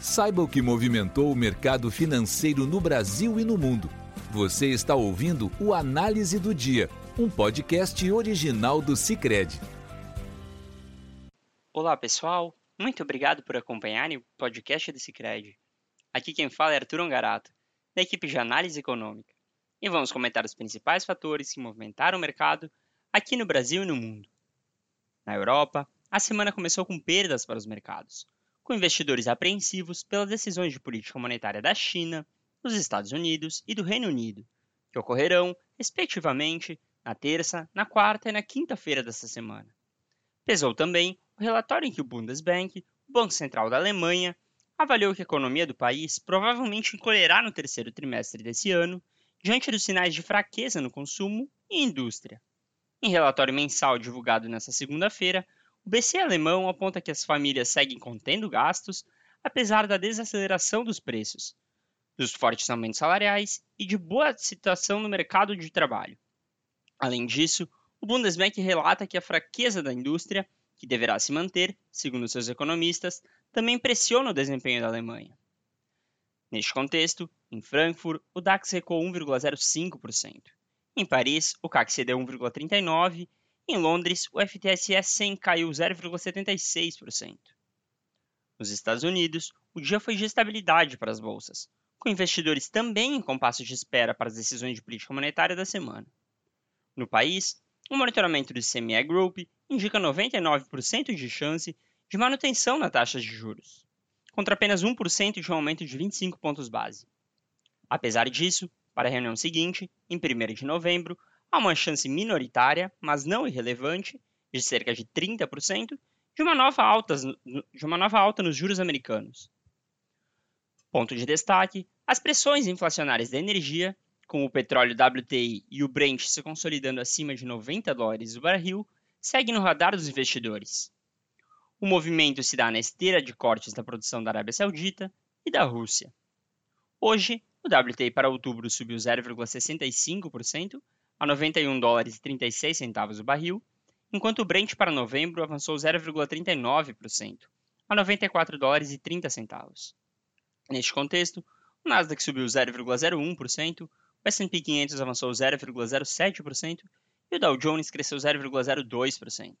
Saiba o que movimentou o mercado financeiro no Brasil e no mundo. Você está ouvindo o Análise do Dia, um podcast original do Cicred. Olá, pessoal. Muito obrigado por acompanharem o podcast do Cicred. Aqui quem fala é Arthur Ongarato, da equipe de análise econômica. E vamos comentar os principais fatores que movimentaram o mercado aqui no Brasil e no mundo. Na Europa, a semana começou com perdas para os mercados, com investidores apreensivos pelas decisões de política monetária da China, dos Estados Unidos e do Reino Unido, que ocorrerão, respectivamente, na terça, na quarta e na quinta-feira desta semana. Pesou também o relatório em que o Bundesbank, o Banco Central da Alemanha, avaliou que a economia do país provavelmente encolherá no terceiro trimestre desse ano, diante dos sinais de fraqueza no consumo e indústria. Em relatório mensal divulgado nesta segunda-feira, o BC alemão aponta que as famílias seguem contendo gastos, apesar da desaceleração dos preços, dos fortes aumentos salariais e de boa situação no mercado de trabalho. Além disso, o Bundesbank relata que a fraqueza da indústria, que deverá se manter, segundo seus economistas, também pressiona o desempenho da Alemanha. Neste contexto, em Frankfurt, o DAX recuou 1,05%. Em Paris, o CAC cedeu 1,39% em Londres, o FTSE 100 caiu 0,76%. Nos Estados Unidos, o dia foi de estabilidade para as bolsas, com investidores também em compasso de espera para as decisões de política monetária da semana. No país, o monitoramento do CME Group indica 99% de chance de manutenção na taxa de juros, contra apenas 1% de um aumento de 25 pontos base. Apesar disso, para a reunião seguinte, em 1 de novembro, há uma chance minoritária, mas não irrelevante, de cerca de 30%, de uma nova alta, de uma nova alta nos juros americanos. Ponto de destaque: as pressões inflacionárias da energia, com o petróleo WTI e o Brent se consolidando acima de 90 dólares o barril, seguem no radar dos investidores. O movimento se dá na esteira de cortes da produção da Arábia Saudita e da Rússia. Hoje, o WTI para outubro subiu 0,65% a 91 dólares e 36 centavos o barril, enquanto o Brent para novembro avançou 0,39%, a 94 dólares e 30 centavos. Neste contexto, o Nasdaq subiu 0,01%, o S&P 500 avançou 0,07% e o Dow Jones cresceu 0,02%.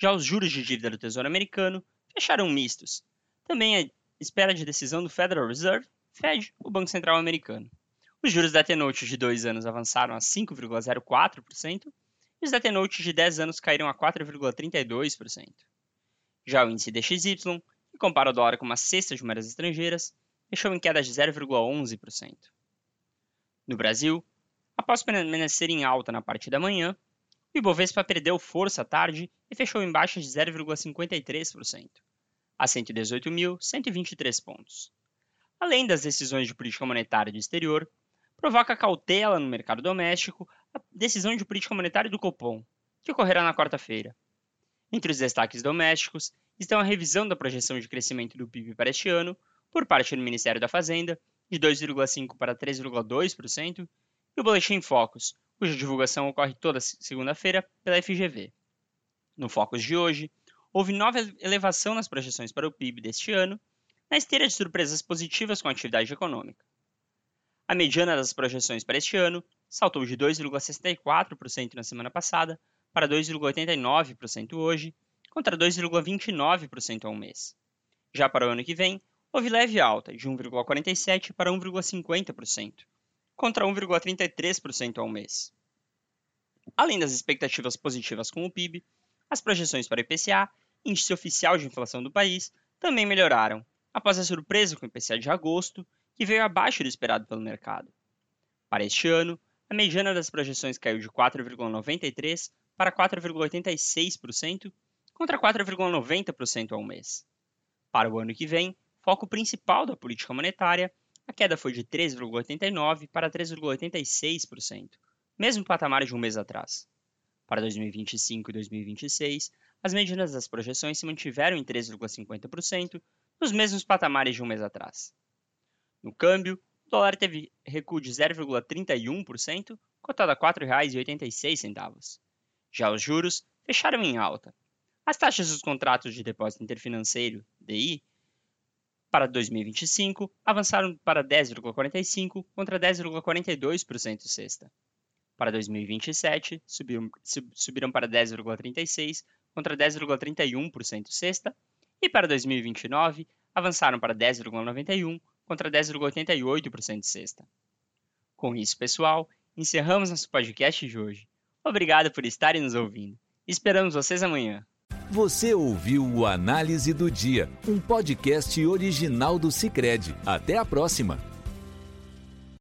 Já os juros de dívida do Tesouro Americano fecharam mistos, também à espera de decisão do Federal Reserve, Fed, o Banco Central Americano. Os juros da T-Note de 2 anos avançaram a 5,04% e os da T-Note de 10 anos caíram a 4,32%. Já o índice DXY, que compara o dólar com uma cesta de moedas estrangeiras, fechou em queda de 0,11%. No Brasil, após permanecer em alta na parte da manhã, o Ibovespa perdeu força à tarde e fechou em baixa de 0,53%, a 118.123 pontos. Além das decisões de política monetária do exterior, provoca cautela no mercado doméstico a decisão de política monetária do Copom, que ocorrerá na quarta-feira. Entre os destaques domésticos estão a revisão da projeção de crescimento do PIB para este ano por parte do Ministério da Fazenda, de 2,5% para 3,2%, e o Boletim Focus, cuja divulgação ocorre toda segunda-feira pela FGV. No Focus de hoje, houve nova elevação nas projeções para o PIB deste ano, na esteira de surpresas positivas com a atividade econômica. A mediana das projeções para este ano saltou de 2,64% na semana passada para 2,89% hoje, contra 2,29% há um mês. Já para o ano que vem, houve leve alta de 1,47% para 1,50%, contra 1,33% há um mês. Além das expectativas positivas com o PIB, as projeções para o IPCA, índice oficial de inflação do país, também melhoraram, após a surpresa com o IPCA de agosto que veio abaixo do esperado pelo mercado. Para este ano, a mediana das projeções caiu de 4,93% para 4,86%, contra 4,90% ao mês. Para o ano que vem, foco principal da política monetária, a queda foi de 3,89% para 3,86%, mesmo patamar de um mês atrás. Para 2025 e 2026, as medianas das projeções se mantiveram em 3,50%, nos mesmos patamares de um mês atrás. No câmbio, o dólar teve recuo de 0,31%, cotado a R$ 4,86. Já os juros fecharam em alta. As taxas dos contratos de depósito interfinanceiro, DI, Para 2025, avançaram para 10,45% contra 10,42% sexta. Para 2027, subiram, subiram para 10,36% contra 10,31% sexta. E para 2029, avançaram para 10,91% contra 10,88% sexta. Com isso, pessoal, encerramos nosso podcast de hoje. Obrigado por estarem nos ouvindo. Esperamos vocês amanhã. Você ouviu o Análise do Dia, um podcast original do Cicred. Até a próxima!